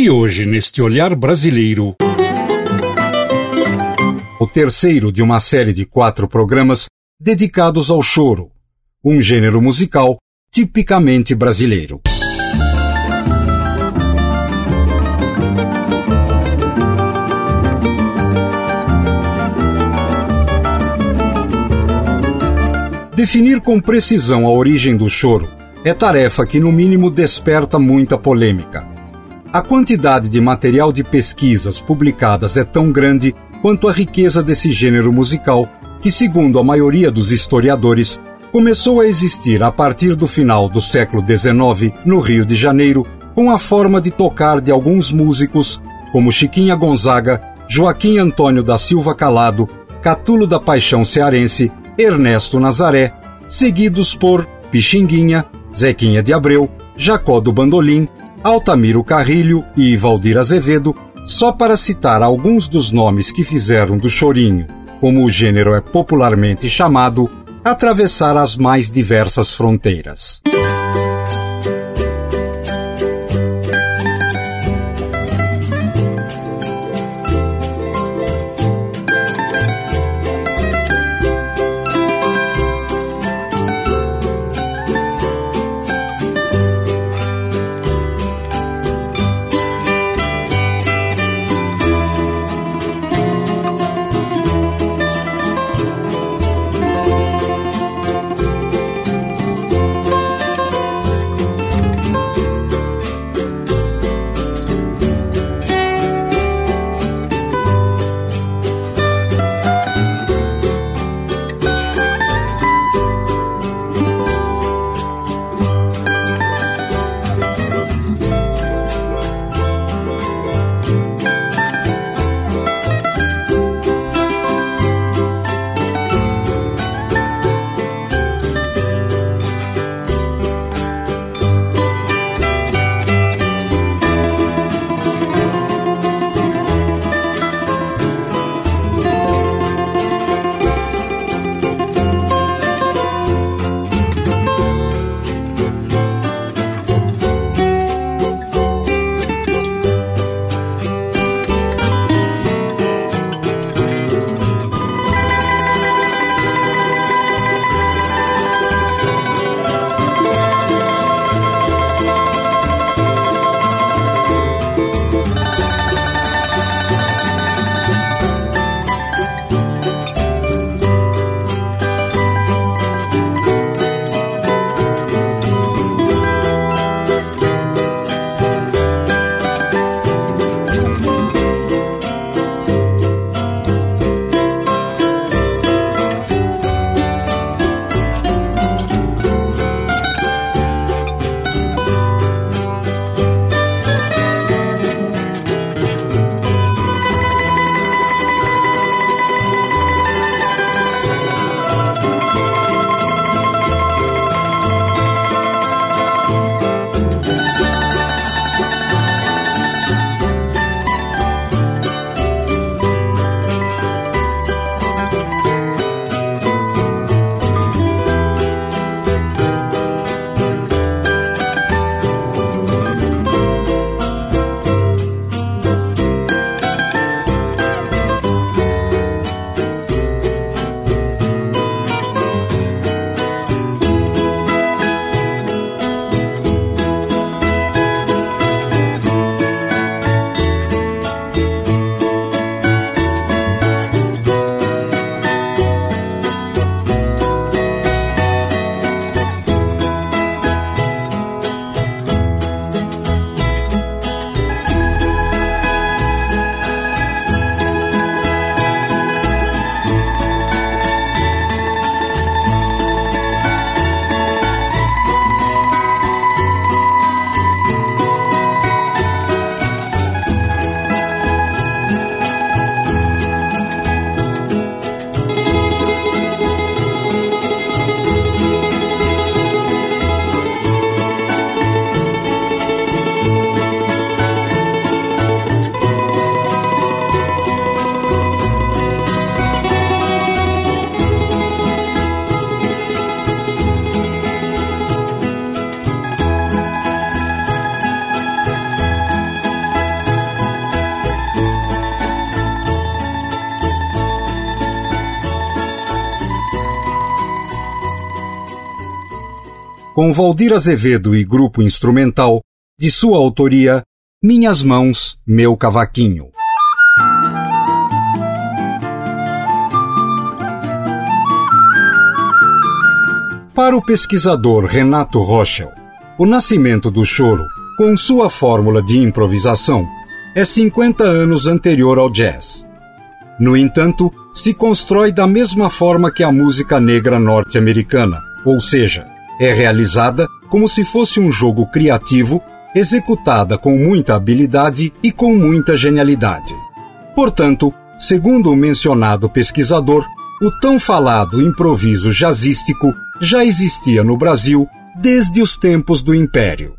E hoje, neste olhar brasileiro, o terceiro de uma série de quatro programas dedicados ao choro, um gênero musical tipicamente brasileiro. Definir com precisão a origem do choro é tarefa que, no mínimo, desperta muita polêmica. A quantidade de material de pesquisas publicadas é tão grande quanto a riqueza desse gênero musical, que, segundo a maioria dos historiadores, começou a existir a partir do final do século XIX no Rio de Janeiro, com a forma de tocar de alguns músicos como Chiquinha Gonzaga, Joaquim Antônio da Silva Calado, Catulo da Paixão Cearense, Ernesto Nazaré, seguidos por Pixinguinha, Zequinha de Abreu, Jacó do Bandolim, Altamiro Carrilho e Valdir Azevedo, só para citar alguns dos nomes que fizeram do chorinho, como o gênero é popularmente chamado, atravessar as mais diversas fronteiras. Com Valdir Azevedo e grupo instrumental, de sua autoria, Minhas Mãos, Meu Cavaquinho. Para o pesquisador Renato Rochel, o nascimento do choro, com sua fórmula de improvisação, é 50 anos anterior ao jazz. No entanto, se constrói da mesma forma que a música negra norte-americana, ou seja, é realizada como se fosse um jogo criativo, executada com muita habilidade e com muita genialidade. Portanto, segundo o mencionado pesquisador, o tão falado improviso jazzístico já existia no Brasil desde os tempos do Império.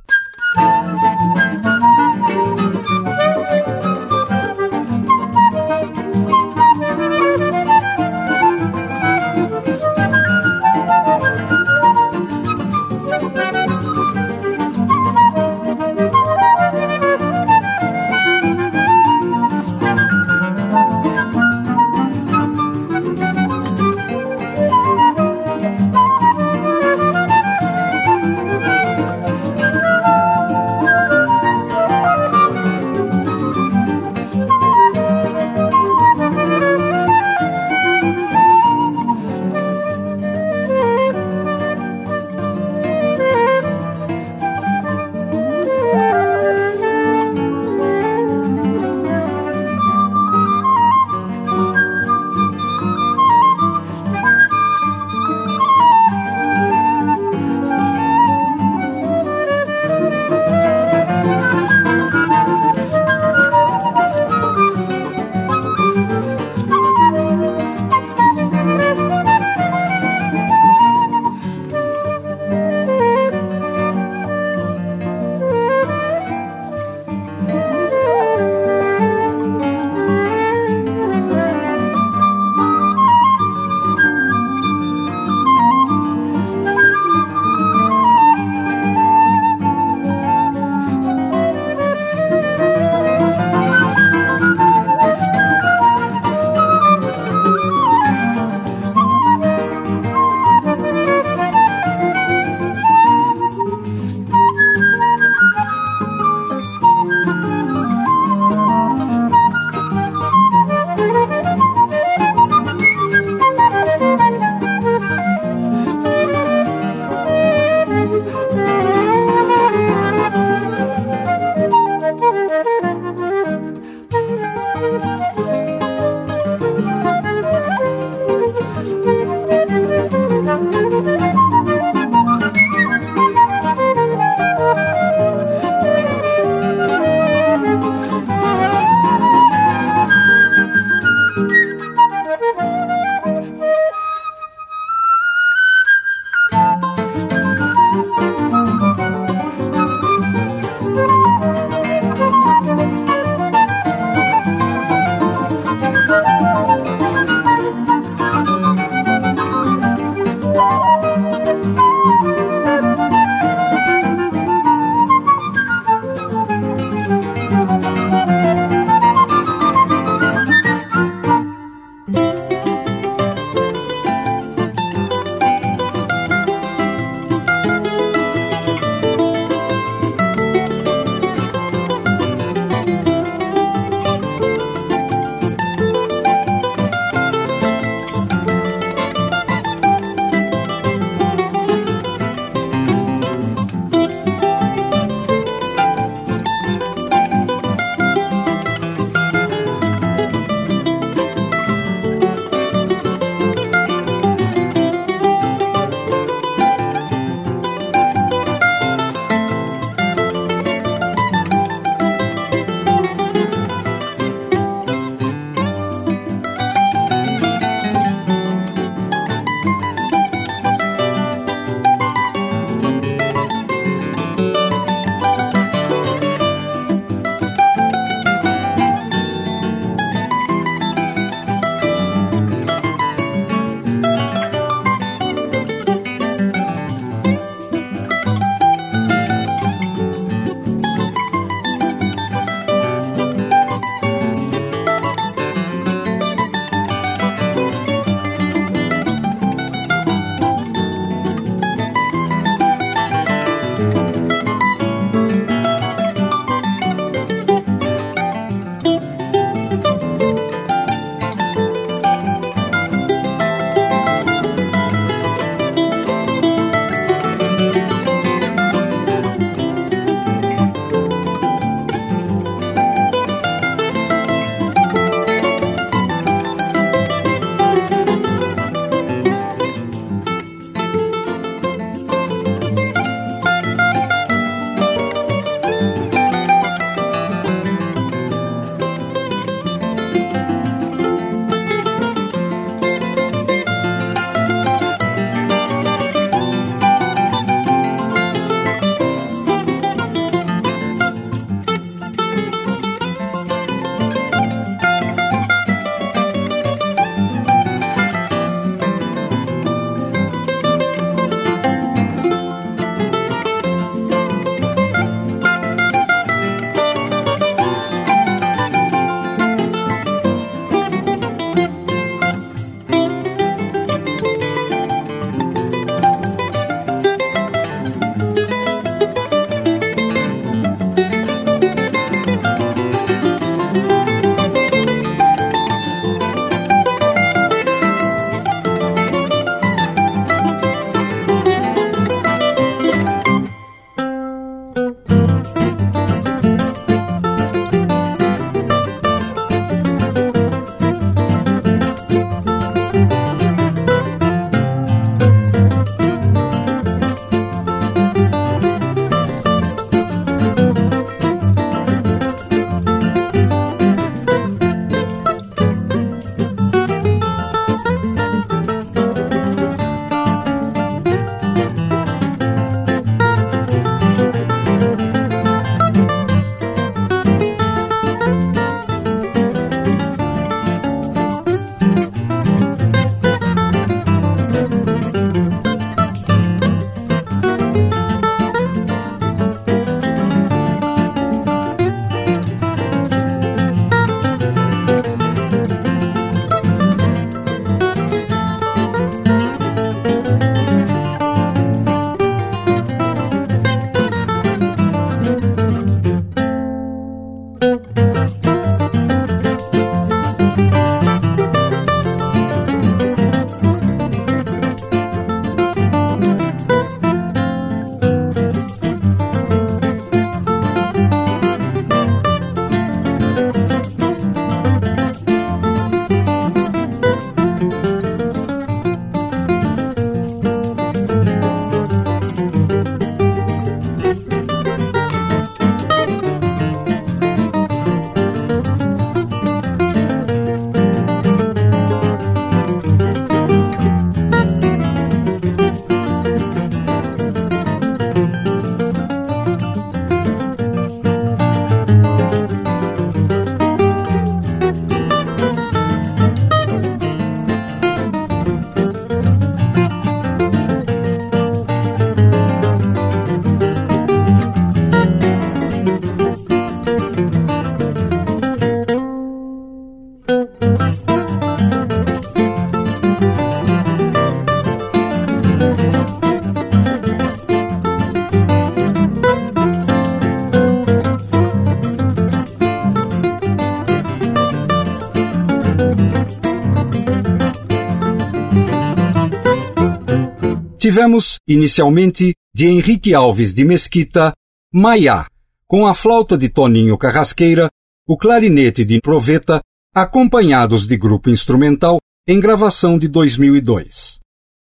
Tivemos, inicialmente, de Henrique Alves de Mesquita, Maiá, com a flauta de Toninho Carrasqueira, o clarinete de Proveta, acompanhados de grupo instrumental, em gravação de 2002.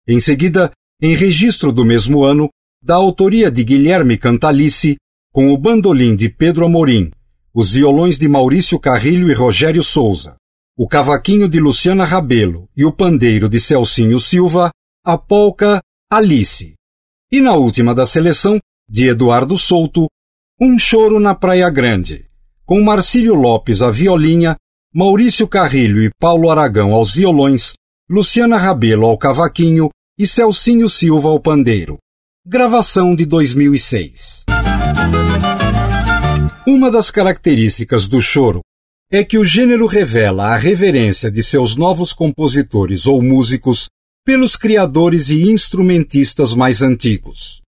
Em seguida, em registro do mesmo ano, da autoria de Guilherme Cantalice, com o bandolim de Pedro Amorim, os violões de Maurício Carrilho e Rogério Souza, o cavaquinho de Luciana Rabelo e o pandeiro de Celcinho Silva, a polca Alice. E na última da seleção, de Eduardo Souto, Um Choro na Praia Grande, com Marcílio Lopes à violinha, Maurício Carrilho e Paulo Aragão aos violões, Luciana Rabelo ao cavaquinho e Celcinho Silva ao pandeiro. Gravação de 2006. Uma das características do choro é que o gênero revela a reverência de seus novos compositores ou músicos pelos criadores e instrumentistas mais antigos.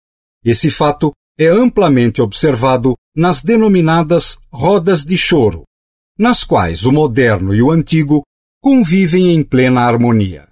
Esse fato é amplamente observado nas denominadas rodas de choro, nas quais o moderno e o antigo convivem em plena harmonia.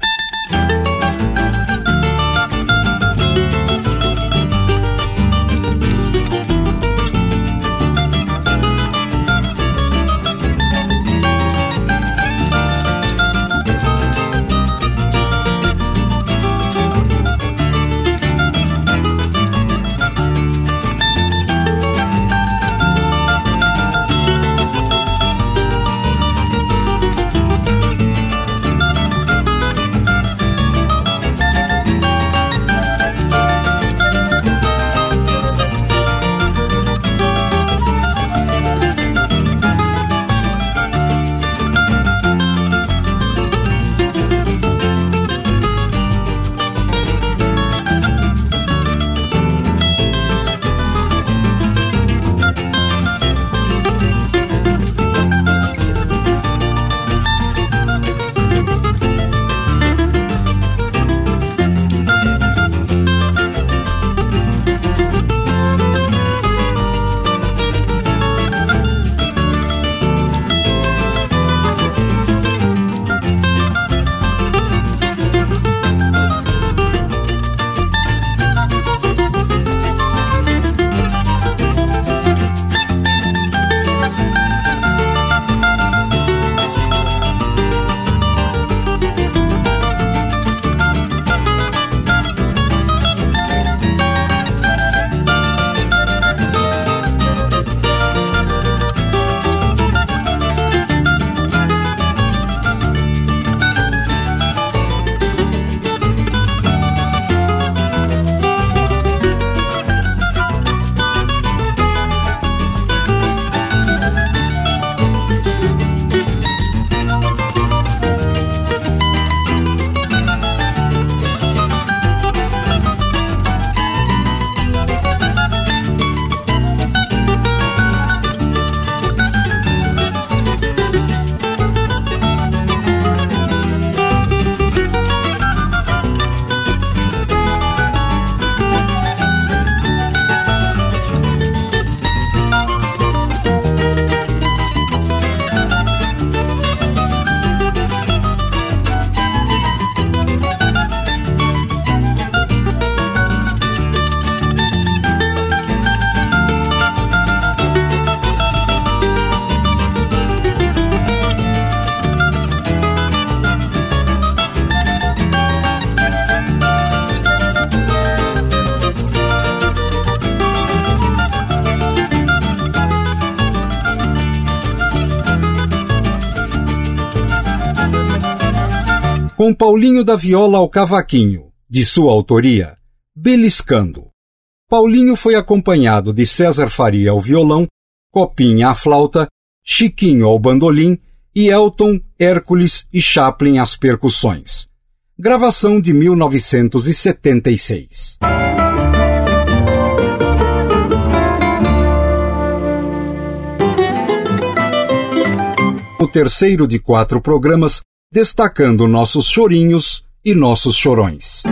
Com Paulinho da Viola ao cavaquinho, de sua autoria, Beliscando. Paulinho foi acompanhado de César Faria ao violão, Copinha à flauta, Chiquinho ao bandolim e Elton, Hércules e Chaplin às percussões. Gravação de 1976. O terceiro de quatro programas destacando nossos chorinhos e nossos chorões.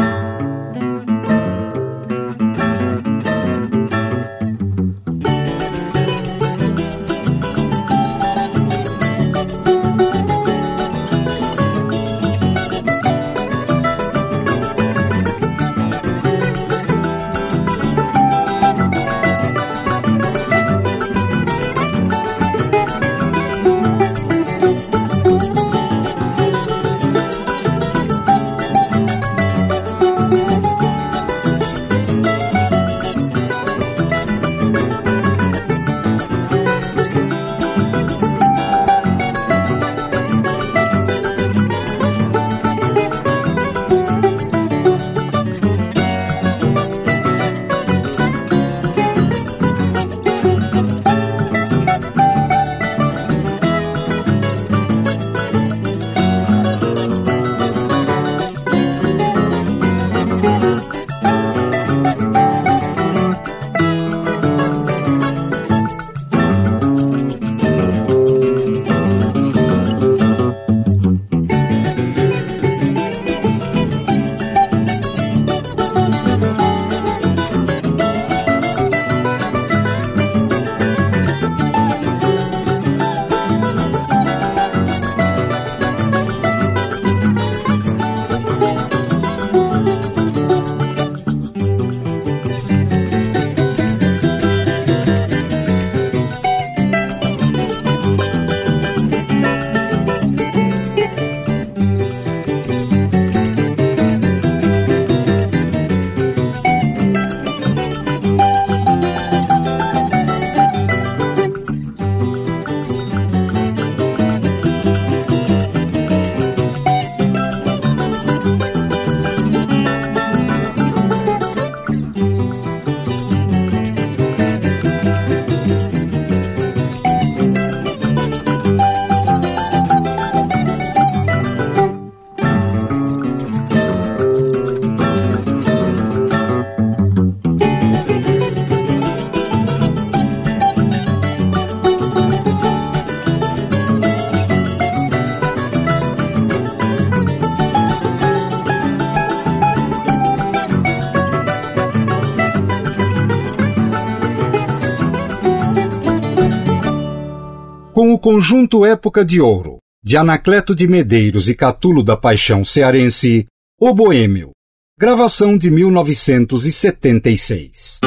Conjunto Época de Ouro, de Anacleto de Medeiros e Catulo da Paixão Cearense, O Boêmio, gravação de 1976.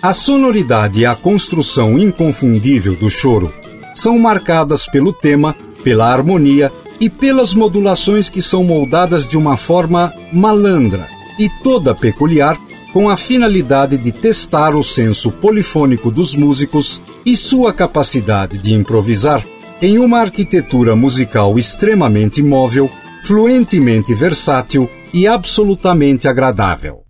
A sonoridade e a construção inconfundível do choro são marcadas pelo tema, pela harmonia e pelas modulações que são moldadas de uma forma malandra e toda peculiar com a finalidade de testar o senso polifônico dos músicos e sua capacidade de improvisar em uma arquitetura musical extremamente móvel, fluentemente versátil e absolutamente agradável.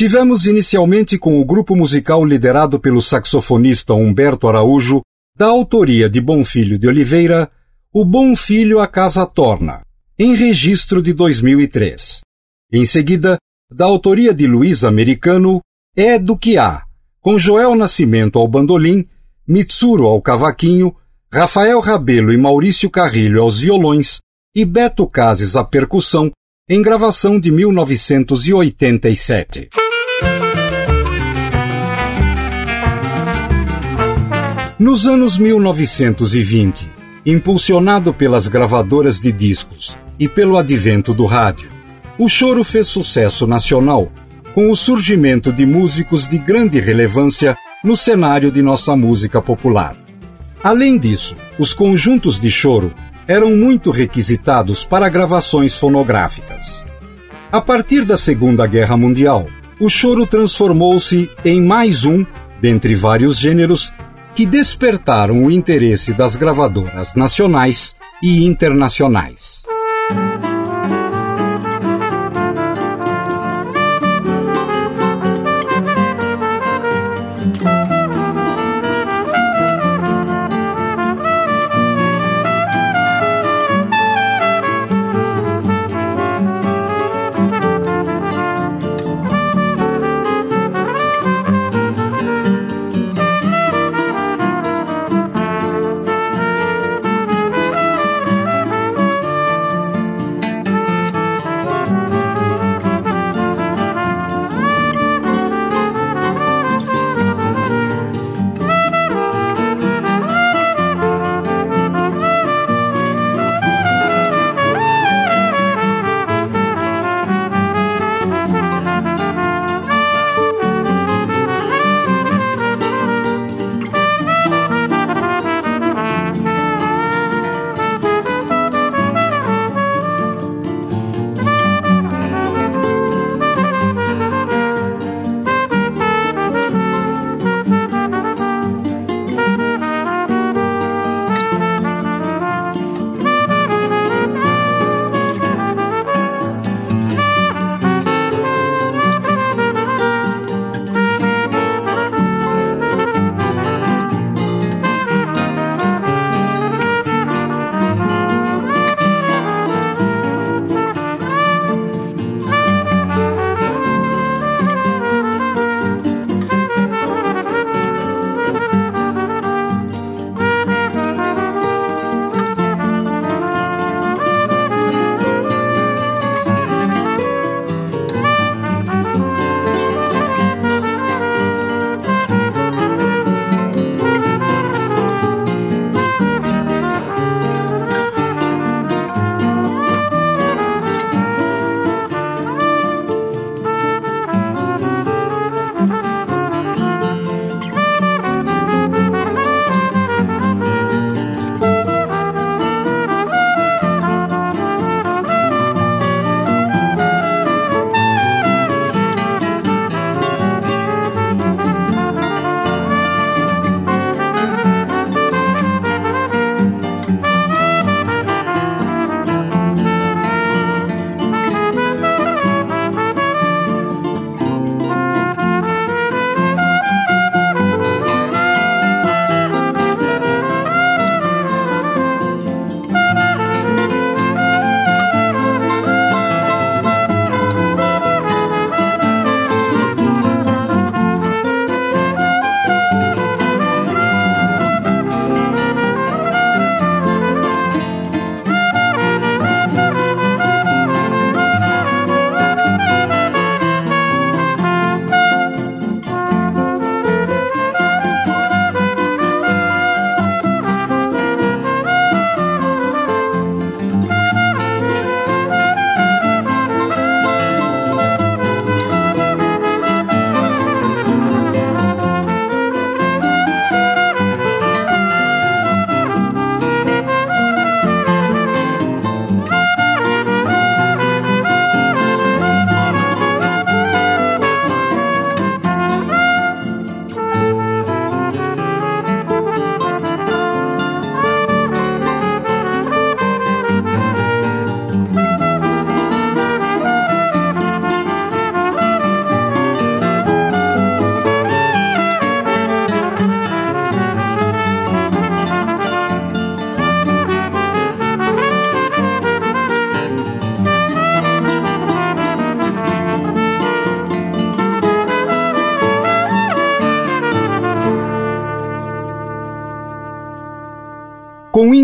Tivemos inicialmente com o grupo musical liderado pelo saxofonista Humberto Araújo, da autoria de Bom Filho de Oliveira, O Bom Filho a Casa Torna, em registro de 2003. Em seguida, da autoria de Luiz Americano, É do que há, com Joel Nascimento ao bandolim, Mitsuro ao cavaquinho, Rafael Rabelo e Maurício Carrilho aos violões e Beto Cases à percussão, em gravação de 1987. Nos anos 1920, impulsionado pelas gravadoras de discos e pelo advento do rádio, o choro fez sucesso nacional, com o surgimento de músicos de grande relevância no cenário de nossa música popular. Além disso, os conjuntos de choro eram muito requisitados para gravações fonográficas. A partir da Segunda Guerra Mundial, o choro transformou-se em mais um, dentre vários gêneros, que despertaram o interesse das gravadoras nacionais e internacionais.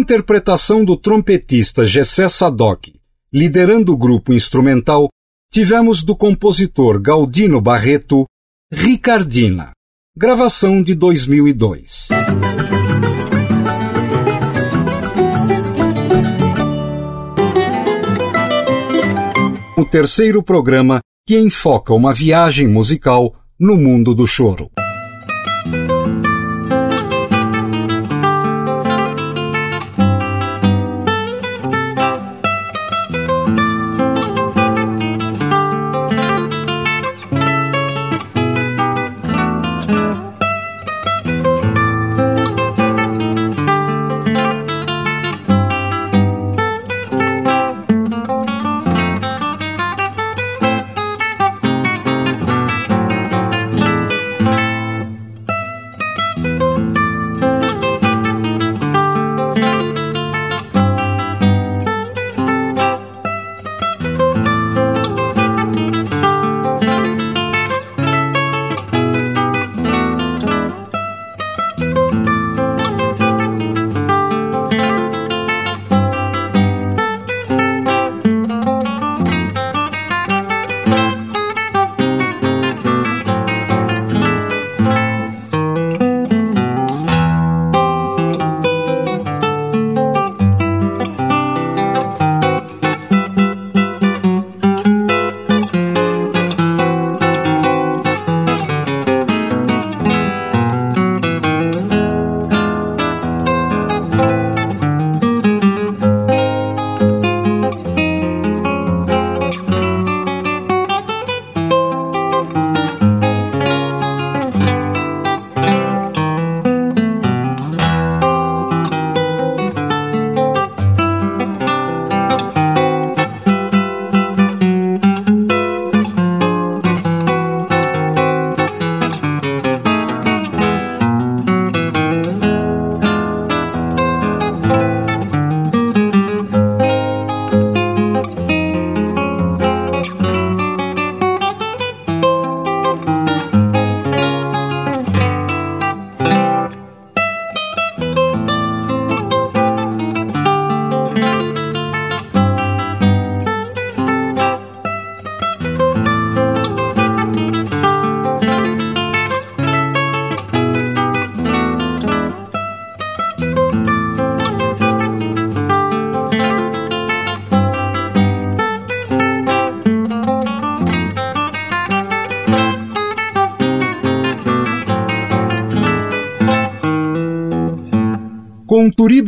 Interpretação do trompetista Gessé Sadoc, liderando o grupo instrumental, tivemos do compositor Galdino Barreto Ricardina, gravação de 2002. O terceiro programa que enfoca uma viagem musical no mundo do choro.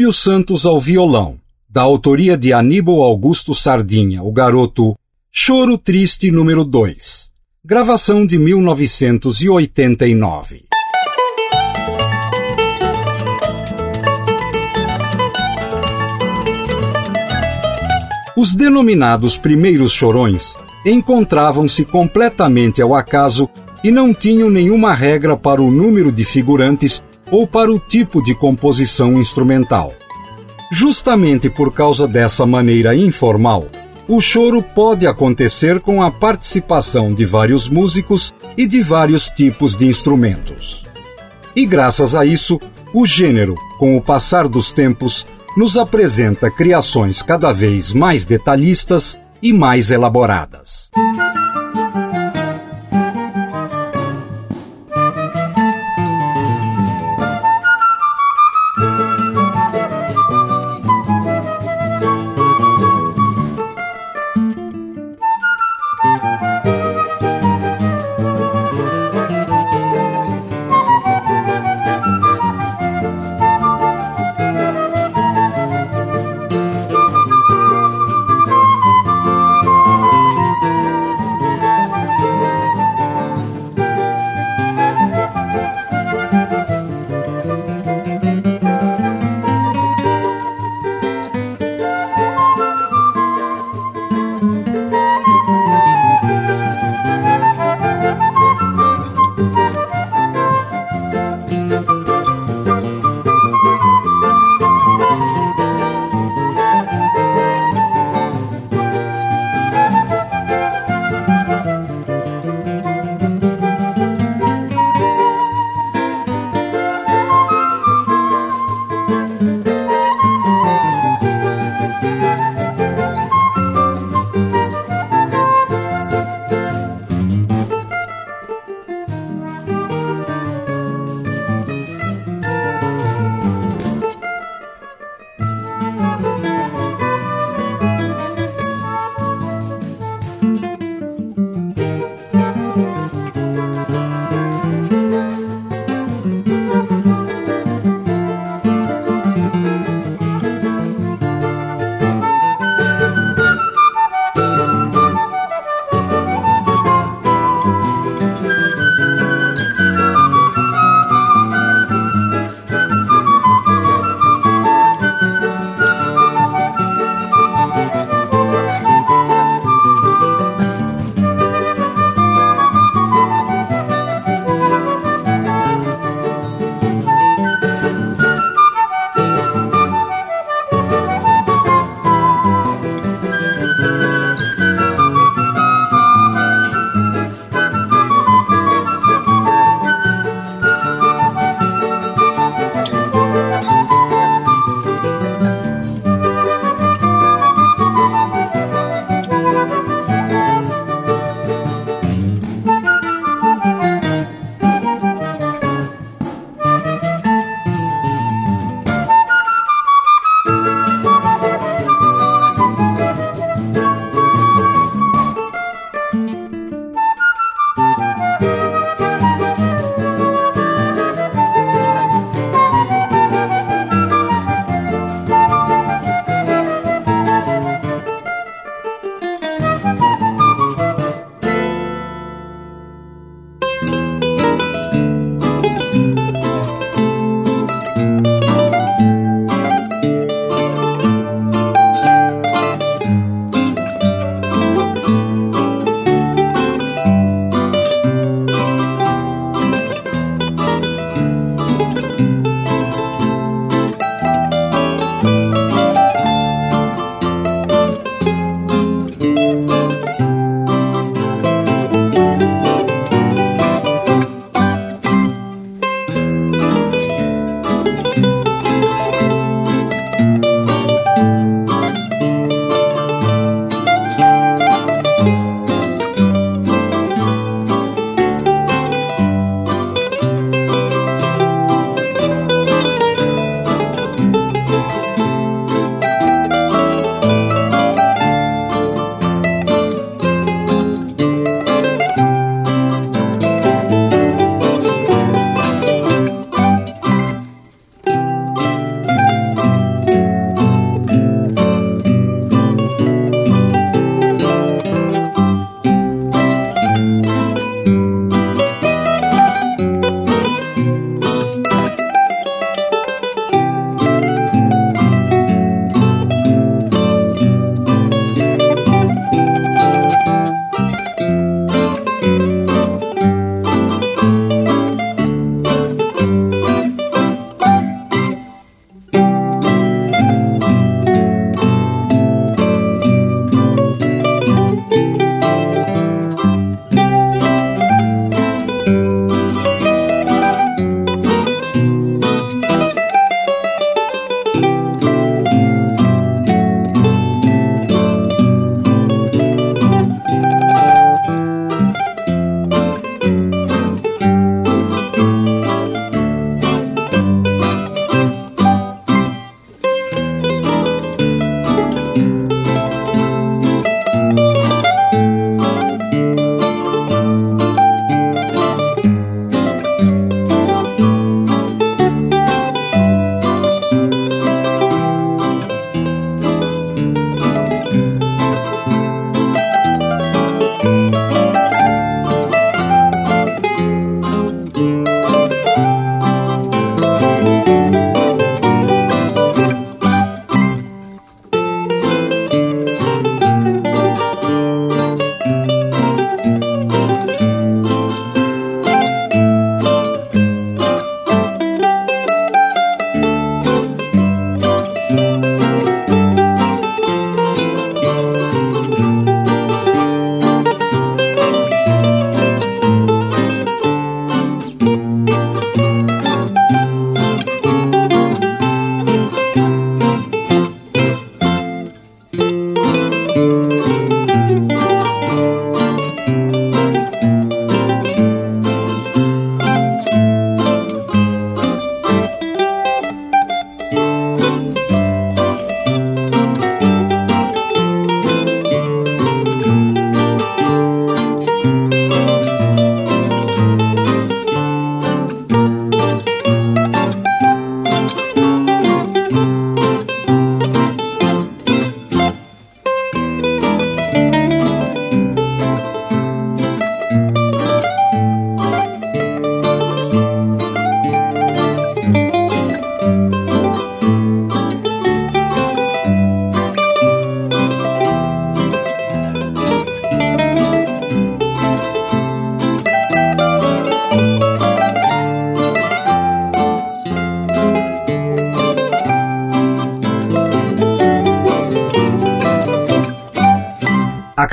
Turíbio Santos ao violão, da autoria de Aníbal Augusto Sardinha, o garoto Choro Triste número 2, gravação de 1989. Os denominados primeiros chorões encontravam-se completamente ao acaso e não tinham nenhuma regra para o número de figurantes ou para o tipo de composição instrumental. Justamente por causa dessa maneira informal, o choro pode acontecer com a participação de vários músicos e de vários tipos de instrumentos. E graças a isso, o gênero, com o passar dos tempos, nos apresenta criações cada vez mais detalhistas e mais elaboradas.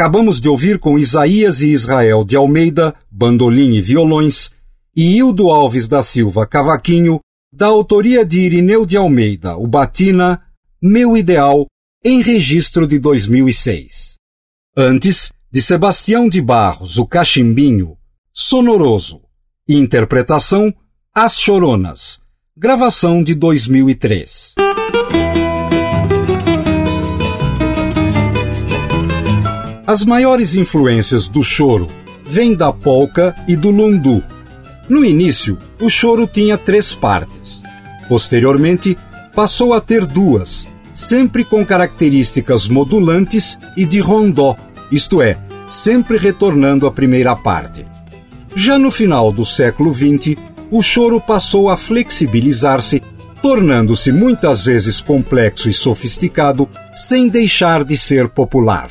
Acabamos de ouvir com Isaías e Israel de Almeida, bandolim e violões, e Hildo Alves da Silva, cavaquinho, da autoria de Irineu de Almeida, o Batina, Meu Ideal, em registro de 2006. Antes, de Sebastião de Barros, o Cachimbinho, Sonoroso, interpretação As Choronas, gravação de 2003. As maiores influências do choro vêm da polca e do lundu, no início, o choro tinha três partes. Posteriormente, passou a ter duas, sempre com características modulantes e de rondó, isto é, sempre retornando à primeira parte. Já no final do século XX, o choro passou a flexibilizar-se, tornando-se muitas vezes complexo e sofisticado, sem deixar de ser popular.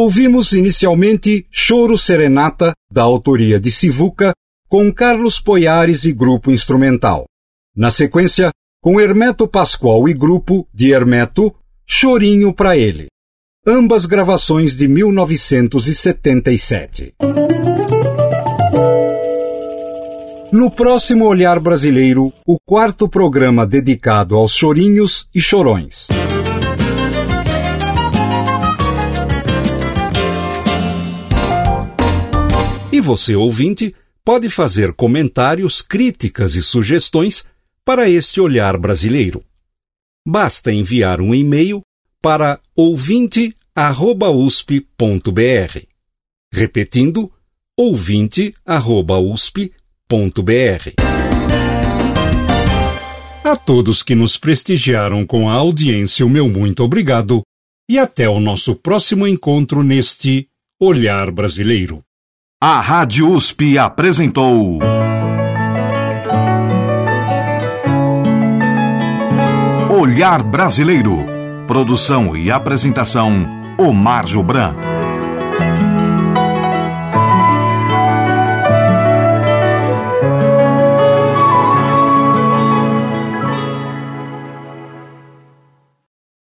Ouvimos inicialmente Choro Serenata, da autoria de Sivuca, com Carlos Poiares e grupo instrumental. Na sequência, com Hermeto Pascoal e grupo de Hermeto, Chorinho para ele. Ambas gravações de 1977. No próximo Olhar Brasileiro, o quarto programa dedicado aos chorinhos e chorões. E você, ouvinte, pode fazer comentários, críticas e sugestões para este olhar brasileiro. Basta enviar um e-mail para ouvinte@usp.br. Repetindo, ouvinte@usp.br. A todos que nos prestigiaram com a audiência, o meu muito obrigado e até o nosso próximo encontro neste Olhar Brasileiro. A Rádio USP apresentou. Olhar Brasileiro. Produção e apresentação: Omar Jobran.